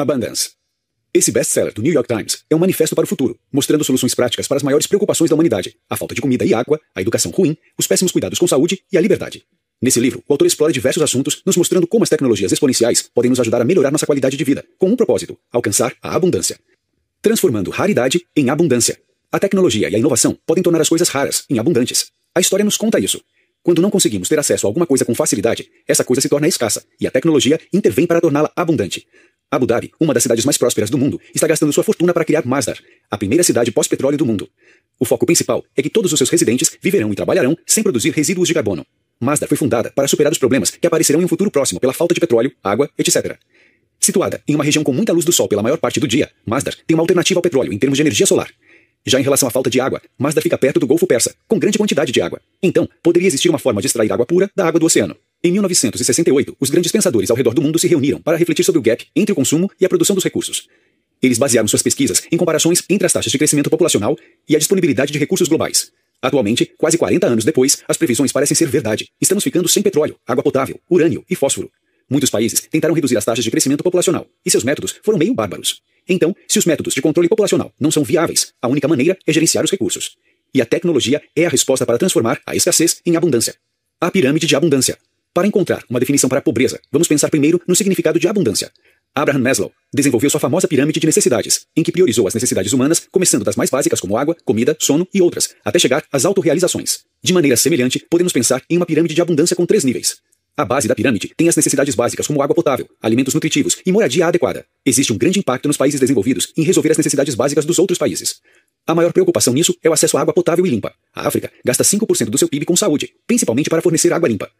Abundance. Esse best-seller do New York Times é um manifesto para o futuro, mostrando soluções práticas para as maiores preocupações da humanidade: a falta de comida e água, a educação ruim, os péssimos cuidados com saúde e a liberdade. Nesse livro, o autor explora diversos assuntos, nos mostrando como as tecnologias exponenciais podem nos ajudar a melhorar nossa qualidade de vida, com um propósito: alcançar a abundância. Transformando raridade em abundância. A tecnologia e a inovação podem tornar as coisas raras em abundantes. A história nos conta isso. Quando não conseguimos ter acesso a alguma coisa com facilidade, essa coisa se torna escassa e a tecnologia intervém para torná-la abundante. Abu Dhabi, uma das cidades mais prósperas do mundo, está gastando sua fortuna para criar Masdar, a primeira cidade pós-petróleo do mundo. O foco principal é que todos os seus residentes viverão e trabalharão sem produzir resíduos de carbono. Masdar foi fundada para superar os problemas que aparecerão em um futuro próximo pela falta de petróleo, água, etc. Situada em uma região com muita luz do sol pela maior parte do dia, Masdar tem uma alternativa ao petróleo em termos de energia solar. Já em relação à falta de água, Masdar fica perto do Golfo Persa, com grande quantidade de água. Então, poderia existir uma forma de extrair água pura da água do oceano. Em 1968, os grandes pensadores ao redor do mundo se reuniram para refletir sobre o gap entre o consumo e a produção dos recursos. Eles basearam suas pesquisas em comparações entre as taxas de crescimento populacional e a disponibilidade de recursos globais. Atualmente, quase 40 anos depois, as previsões parecem ser verdade. Estamos ficando sem petróleo, água potável, urânio e fósforo. Muitos países tentaram reduzir as taxas de crescimento populacional, e seus métodos foram meio bárbaros. Então, se os métodos de controle populacional não são viáveis, a única maneira é gerenciar os recursos. E a tecnologia é a resposta para transformar a escassez em abundância. A pirâmide de abundância. Para encontrar uma definição para a pobreza, vamos pensar primeiro no significado de abundância. Abraham Maslow desenvolveu sua famosa pirâmide de necessidades, em que priorizou as necessidades humanas, começando das mais básicas como água, comida, sono e outras, até chegar às autorrealizações. De maneira semelhante, podemos pensar em uma pirâmide de abundância com três níveis. A base da pirâmide tem as necessidades básicas como água potável, alimentos nutritivos e moradia adequada. Existe um grande impacto nos países desenvolvidos em resolver as necessidades básicas dos outros países. A maior preocupação nisso é o acesso à água potável e limpa. A África gasta 5% do seu PIB com saúde, principalmente para fornecer água limpa.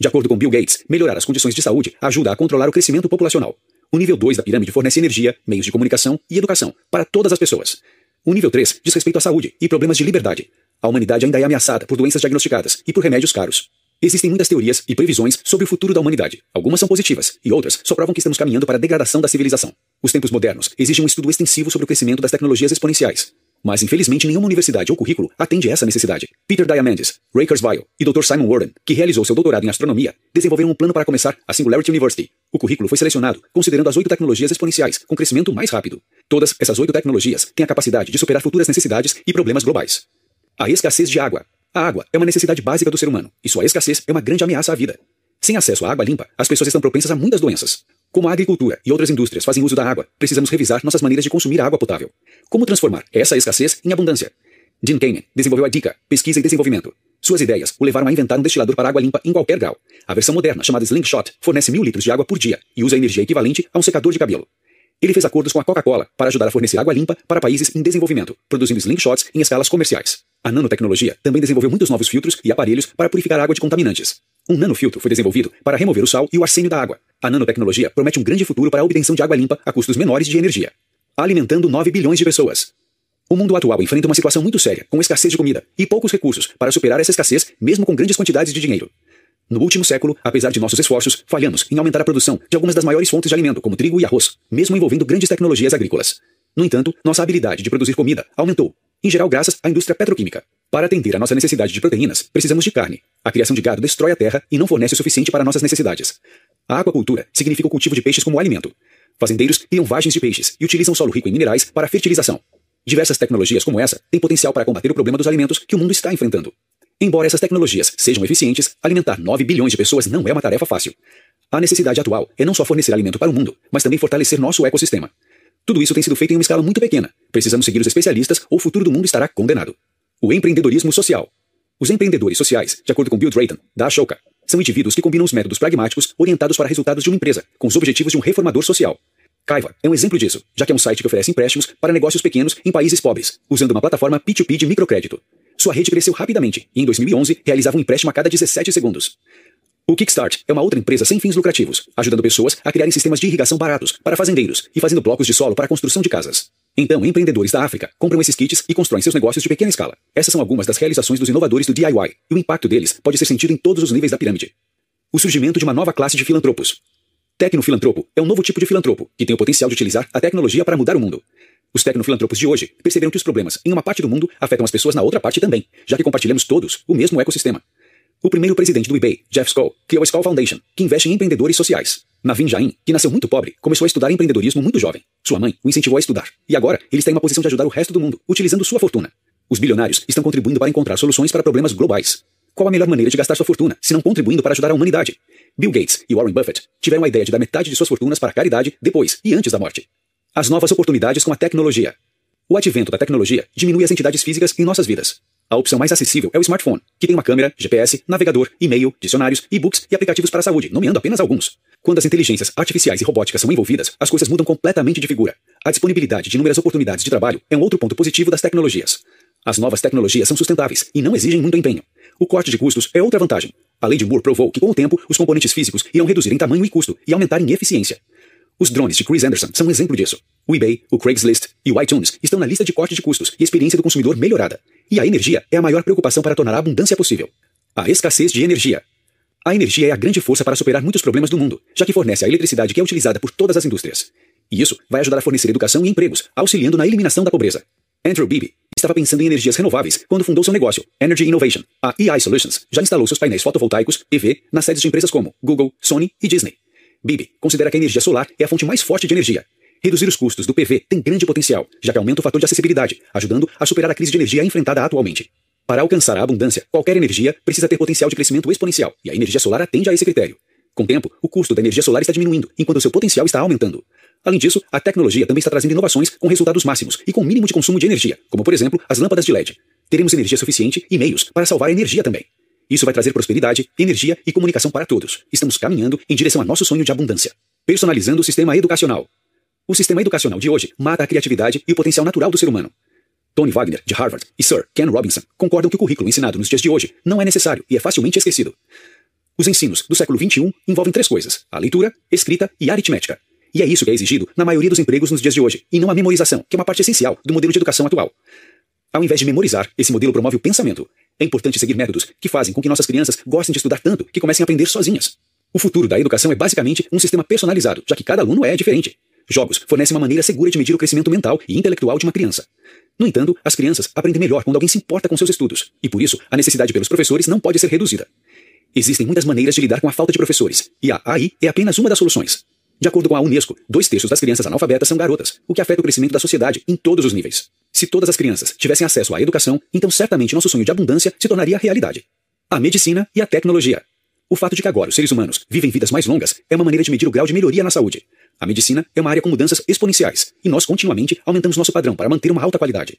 De acordo com Bill Gates, melhorar as condições de saúde ajuda a controlar o crescimento populacional. O nível 2 da pirâmide fornece energia, meios de comunicação e educação para todas as pessoas. O nível 3 diz respeito à saúde e problemas de liberdade. A humanidade ainda é ameaçada por doenças diagnosticadas e por remédios caros. Existem muitas teorias e previsões sobre o futuro da humanidade. Algumas são positivas, e outras só provam que estamos caminhando para a degradação da civilização. Os tempos modernos exigem um estudo extensivo sobre o crescimento das tecnologias exponenciais. Mas, infelizmente, nenhuma universidade ou currículo atende essa necessidade. Peter Diamandis, Ray Kurzweil e Dr. Simon Warren, que realizou seu doutorado em astronomia, desenvolveram um plano para começar a Singularity University. O currículo foi selecionado considerando as oito tecnologias exponenciais, com crescimento mais rápido. Todas essas oito tecnologias têm a capacidade de superar futuras necessidades e problemas globais. A escassez de água. A água é uma necessidade básica do ser humano, e sua escassez é uma grande ameaça à vida. Sem acesso à água limpa, as pessoas estão propensas a muitas doenças. Como a agricultura e outras indústrias fazem uso da água, precisamos revisar nossas maneiras de consumir água potável. Como transformar essa escassez em abundância? Jim Kamen desenvolveu a DICA, Pesquisa e Desenvolvimento. Suas ideias o levaram a inventar um destilador para água limpa em qualquer grau. A versão moderna, chamada Slingshot, fornece mil litros de água por dia e usa energia equivalente a um secador de cabelo. Ele fez acordos com a Coca-Cola para ajudar a fornecer água limpa para países em desenvolvimento, produzindo slingshots em escalas comerciais. A nanotecnologia também desenvolveu muitos novos filtros e aparelhos para purificar água de contaminantes. Um nanofiltro foi desenvolvido para remover o sal e o arsênio da água. A nanotecnologia promete um grande futuro para a obtenção de água limpa a custos menores de energia. Alimentando 9 bilhões de pessoas. O mundo atual enfrenta uma situação muito séria, com escassez de comida e poucos recursos para superar essa escassez, mesmo com grandes quantidades de dinheiro. No último século, apesar de nossos esforços, falhamos em aumentar a produção de algumas das maiores fontes de alimento, como trigo e arroz, mesmo envolvendo grandes tecnologias agrícolas. No entanto, nossa habilidade de produzir comida aumentou, em geral graças à indústria petroquímica. Para atender à nossa necessidade de proteínas, precisamos de carne. A criação de gado destrói a terra e não fornece o suficiente para nossas necessidades. A aquacultura significa o cultivo de peixes como alimento. Fazendeiros criam vagens de peixes e utilizam solo rico em minerais para fertilização. Diversas tecnologias como essa têm potencial para combater o problema dos alimentos que o mundo está enfrentando. Embora essas tecnologias sejam eficientes, alimentar 9 bilhões de pessoas não é uma tarefa fácil. A necessidade atual é não só fornecer alimento para o mundo, mas também fortalecer nosso ecossistema. Tudo isso tem sido feito em uma escala muito pequena. Precisamos seguir os especialistas ou o futuro do mundo estará condenado. O empreendedorismo social. Os empreendedores sociais, de acordo com Bill Drayton, da Ashoka, são indivíduos que combinam os métodos pragmáticos orientados para resultados de uma empresa, com os objetivos de um reformador social. Kaiva é um exemplo disso, já que é um site que oferece empréstimos para negócios pequenos em países pobres, usando uma plataforma P2P de microcrédito. Sua rede cresceu rapidamente e, em 2011, realizava um empréstimo a cada 17 segundos. O Kickstart é uma outra empresa sem fins lucrativos, ajudando pessoas a criarem sistemas de irrigação baratos para fazendeiros e fazendo blocos de solo para a construção de casas. Então, empreendedores da África compram esses kits e constroem seus negócios de pequena escala. Essas são algumas das realizações dos inovadores do DIY, e o impacto deles pode ser sentido em todos os níveis da pirâmide. O surgimento de uma nova classe de filantropos. Tecnofilantropo é um novo tipo de filantropo que tem o potencial de utilizar a tecnologia para mudar o mundo. Os tecnofilantropos de hoje perceberam que os problemas em uma parte do mundo afetam as pessoas na outra parte também, já que compartilhamos todos o mesmo ecossistema. O primeiro presidente do eBay, Jeff Skoll, criou a Skoll Foundation, que investe em empreendedores sociais. Navin Jain, que nasceu muito pobre, começou a estudar empreendedorismo muito jovem. Sua mãe o incentivou a estudar. E agora, ele está em uma posição de ajudar o resto do mundo, utilizando sua fortuna. Os bilionários estão contribuindo para encontrar soluções para problemas globais. Qual a melhor maneira de gastar sua fortuna, se não contribuindo para ajudar a humanidade? Bill Gates e Warren Buffett tiveram a ideia de dar metade de suas fortunas para a caridade depois e antes da morte. As novas oportunidades com a tecnologia. O advento da tecnologia diminui as entidades físicas em nossas vidas. A opção mais acessível é o smartphone, que tem uma câmera, GPS, navegador, e-mail, dicionários, e-books e aplicativos para a saúde, nomeando apenas alguns. Quando as inteligências artificiais e robóticas são envolvidas, as coisas mudam completamente de figura. A disponibilidade de inúmeras oportunidades de trabalho é um outro ponto positivo das tecnologias. As novas tecnologias são sustentáveis e não exigem muito empenho. O corte de custos é outra vantagem. A lei de Moore provou que, com o tempo, os componentes físicos irão reduzir em tamanho e custo e aumentar em eficiência. Os drones de Chris Anderson são um exemplo disso. O eBay, o Craigslist e o iTunes estão na lista de corte de custos e experiência do consumidor melhorada. E a energia é a maior preocupação para tornar a abundância possível. A escassez de energia. A energia é a grande força para superar muitos problemas do mundo, já que fornece a eletricidade que é utilizada por todas as indústrias. E isso vai ajudar a fornecer educação e empregos, auxiliando na eliminação da pobreza. Andrew Beebe estava pensando em energias renováveis quando fundou seu negócio, Energy Innovation. A EI Solutions já instalou seus painéis fotovoltaicos, EV, nas sedes de empresas como Google, Sony e Disney. Bibi considera que a energia solar é a fonte mais forte de energia. Reduzir os custos do PV tem grande potencial, já que aumenta o fator de acessibilidade, ajudando a superar a crise de energia enfrentada atualmente. Para alcançar a abundância, qualquer energia precisa ter potencial de crescimento exponencial, e a energia solar atende a esse critério. Com o tempo, o custo da energia solar está diminuindo, enquanto seu potencial está aumentando. Além disso, a tecnologia também está trazendo inovações com resultados máximos e com mínimo de consumo de energia, como por exemplo as lâmpadas de LED. Teremos energia suficiente e meios para salvar a energia também. Isso vai trazer prosperidade, energia e comunicação para todos. Estamos caminhando em direção a nosso sonho de abundância. Personalizando o sistema educacional. O sistema educacional de hoje mata a criatividade e o potencial natural do ser humano. Tony Wagner, de Harvard, e Sir Ken Robinson concordam que o currículo ensinado nos dias de hoje não é necessário e é facilmente esquecido. Os ensinos do século XXI envolvem três coisas: a leitura, escrita e aritmética. E é isso que é exigido na maioria dos empregos nos dias de hoje, e não a memorização, que é uma parte essencial do modelo de educação atual. Ao invés de memorizar, esse modelo promove o pensamento. É importante seguir métodos que fazem com que nossas crianças gostem de estudar tanto que comecem a aprender sozinhas. O futuro da educação é basicamente um sistema personalizado, já que cada aluno é diferente. Jogos fornecem uma maneira segura de medir o crescimento mental e intelectual de uma criança. No entanto, as crianças aprendem melhor quando alguém se importa com seus estudos, e por isso a necessidade pelos professores não pode ser reduzida. Existem muitas maneiras de lidar com a falta de professores, e a AI é apenas uma das soluções. De acordo com a Unesco, dois terços das crianças analfabetas são garotas, o que afeta o crescimento da sociedade em todos os níveis. Se todas as crianças tivessem acesso à educação, então certamente nosso sonho de abundância se tornaria realidade. A medicina e a tecnologia. O fato de que agora os seres humanos vivem vidas mais longas é uma maneira de medir o grau de melhoria na saúde. A medicina é uma área com mudanças exponenciais, e nós continuamente aumentamos nosso padrão para manter uma alta qualidade.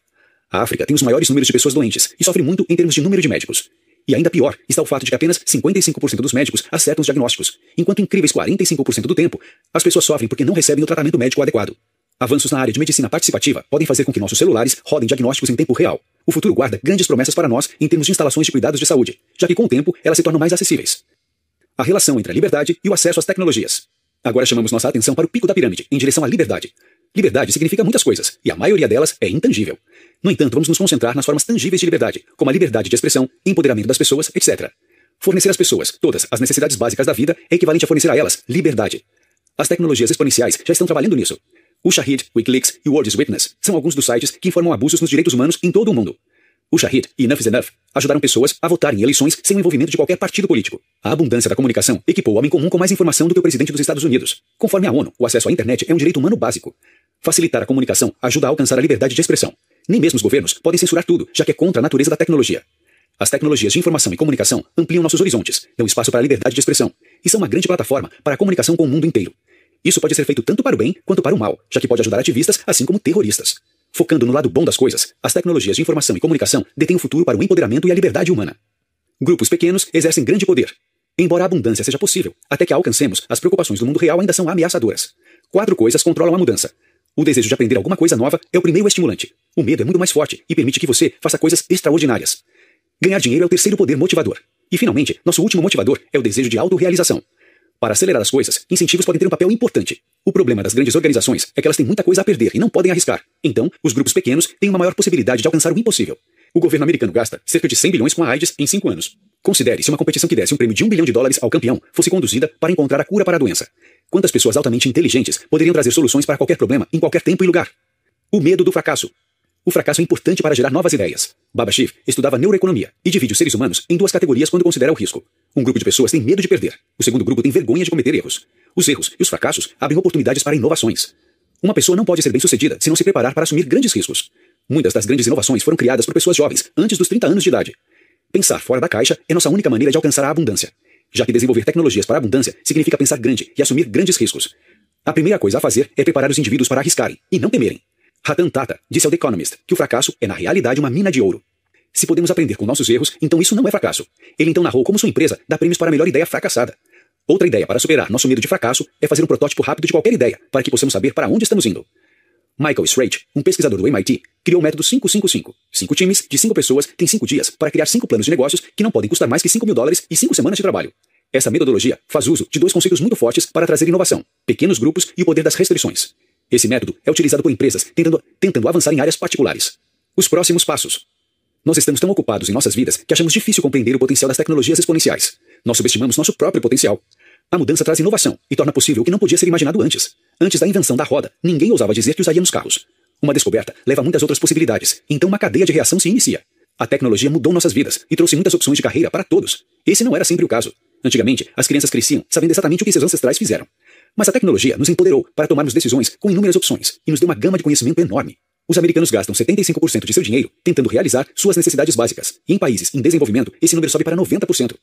A África tem os maiores números de pessoas doentes e sofre muito em termos de número de médicos. E ainda pior está o fato de que apenas 55% dos médicos acertam os diagnósticos, enquanto incríveis 45% do tempo as pessoas sofrem porque não recebem o tratamento médico adequado. Avanços na área de medicina participativa podem fazer com que nossos celulares rodem diagnósticos em tempo real. O futuro guarda grandes promessas para nós em termos de instalações de cuidados de saúde, já que com o tempo elas se tornam mais acessíveis. A relação entre a liberdade e o acesso às tecnologias. Agora chamamos nossa atenção para o pico da pirâmide, em direção à liberdade. Liberdade significa muitas coisas, e a maioria delas é intangível. No entanto, vamos nos concentrar nas formas tangíveis de liberdade, como a liberdade de expressão, empoderamento das pessoas, etc. Fornecer às pessoas todas as necessidades básicas da vida é equivalente a fornecer a elas liberdade. As tecnologias exponenciais já estão trabalhando nisso. O Shahid, Wikileaks e World's Witness são alguns dos sites que informam abusos nos direitos humanos em todo o mundo. O Shahid e Enough is Enough ajudaram pessoas a votarem em eleições sem o envolvimento de qualquer partido político. A abundância da comunicação equipou o homem comum com mais informação do que o presidente dos Estados Unidos. Conforme a ONU, o acesso à internet é um direito humano básico. Facilitar a comunicação ajuda a alcançar a liberdade de expressão. Nem mesmo os governos podem censurar tudo, já que é contra a natureza da tecnologia. As tecnologias de informação e comunicação ampliam nossos horizontes, dão espaço para a liberdade de expressão e são uma grande plataforma para a comunicação com o mundo inteiro. Isso pode ser feito tanto para o bem quanto para o mal, já que pode ajudar ativistas assim como terroristas. Focando no lado bom das coisas, as tecnologias de informação e comunicação detêm o futuro para o empoderamento e a liberdade humana. Grupos pequenos exercem grande poder. Embora a abundância seja possível, até que a alcancemos, as preocupações do mundo real ainda são ameaçadoras. Quatro coisas controlam a mudança. O desejo de aprender alguma coisa nova é o primeiro estimulante. O medo é muito mais forte e permite que você faça coisas extraordinárias. Ganhar dinheiro é o terceiro poder motivador. E, finalmente, nosso último motivador é o desejo de autorrealização. Para acelerar as coisas, incentivos podem ter um papel importante. O problema das grandes organizações é que elas têm muita coisa a perder e não podem arriscar. Então, os grupos pequenos têm uma maior possibilidade de alcançar o impossível. O governo americano gasta cerca de 100 bilhões com a AIDS em 5 anos. Considere se uma competição que desse um prêmio de 1 bilhão de dólares ao campeão fosse conduzida para encontrar a cura para a doença. Quantas pessoas altamente inteligentes poderiam trazer soluções para qualquer problema em qualquer tempo e lugar? O medo do fracasso. O fracasso é importante para gerar novas ideias. Baba Shiv estudava neuroeconomia e divide os seres humanos em duas categorias quando considera o risco. Um grupo de pessoas tem medo de perder. O segundo grupo tem vergonha de cometer erros. Os erros e os fracassos abrem oportunidades para inovações. Uma pessoa não pode ser bem-sucedida se não se preparar para assumir grandes riscos. Muitas das grandes inovações foram criadas por pessoas jovens, antes dos 30 anos de idade. Pensar fora da caixa é nossa única maneira de alcançar a abundância, já que desenvolver tecnologias para a abundância significa pensar grande e assumir grandes riscos. A primeira coisa a fazer é preparar os indivíduos para arriscarem e não temerem. Ratan Tata disse ao The Economist que o fracasso é na realidade uma mina de ouro. Se podemos aprender com nossos erros, então isso não é fracasso. Ele então narrou como sua empresa dá prêmios para a melhor ideia fracassada. Outra ideia para superar nosso medo de fracasso é fazer um protótipo rápido de qualquer ideia, para que possamos saber para onde estamos indo. Michael Straight, um pesquisador do MIT, criou o método 555. Cinco times de cinco pessoas têm cinco dias para criar cinco planos de negócios que não podem custar mais que 5 mil dólares e cinco semanas de trabalho. Essa metodologia faz uso de dois conceitos muito fortes para trazer inovação: pequenos grupos e o poder das restrições. Esse método é utilizado por empresas tentando, tentando avançar em áreas particulares. Os próximos passos. Nós estamos tão ocupados em nossas vidas que achamos difícil compreender o potencial das tecnologias exponenciais. Nós subestimamos nosso próprio potencial. A mudança traz inovação e torna possível o que não podia ser imaginado antes. Antes da invenção da roda, ninguém ousava dizer que usaria nos carros. Uma descoberta leva muitas outras possibilidades, então uma cadeia de reação se inicia. A tecnologia mudou nossas vidas e trouxe muitas opções de carreira para todos. Esse não era sempre o caso. Antigamente, as crianças cresciam sabendo exatamente o que seus ancestrais fizeram. Mas a tecnologia nos empoderou para tomarmos decisões com inúmeras opções e nos deu uma gama de conhecimento enorme. Os americanos gastam 75% de seu dinheiro tentando realizar suas necessidades básicas, e em países em desenvolvimento, esse número sobe para 90%.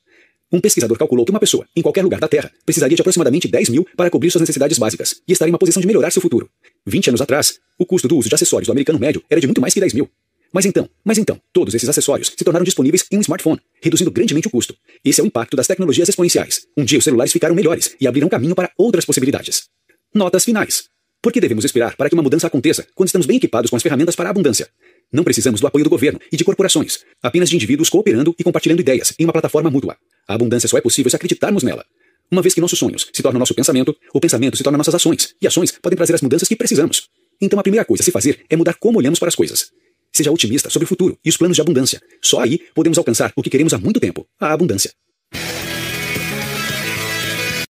Um pesquisador calculou que uma pessoa, em qualquer lugar da Terra, precisaria de aproximadamente 10 mil para cobrir suas necessidades básicas e estar em uma posição de melhorar seu futuro. 20 anos atrás, o custo do uso de acessórios do americano médio era de muito mais que 10 mil. Mas então, mas então, todos esses acessórios se tornaram disponíveis em um smartphone, reduzindo grandemente o custo. Esse é o impacto das tecnologias exponenciais. Um dia os celulares ficaram melhores e abriram caminho para outras possibilidades. Notas finais. Por que devemos esperar para que uma mudança aconteça quando estamos bem equipados com as ferramentas para a abundância? Não precisamos do apoio do governo e de corporações, apenas de indivíduos cooperando e compartilhando ideias em uma plataforma mútua. A abundância só é possível se acreditarmos nela. Uma vez que nossos sonhos se tornam nosso pensamento, o pensamento se torna nossas ações, e ações podem trazer as mudanças que precisamos. Então a primeira coisa a se fazer é mudar como olhamos para as coisas. Seja otimista sobre o futuro e os planos de abundância. Só aí podemos alcançar o que queremos há muito tempo, a abundância.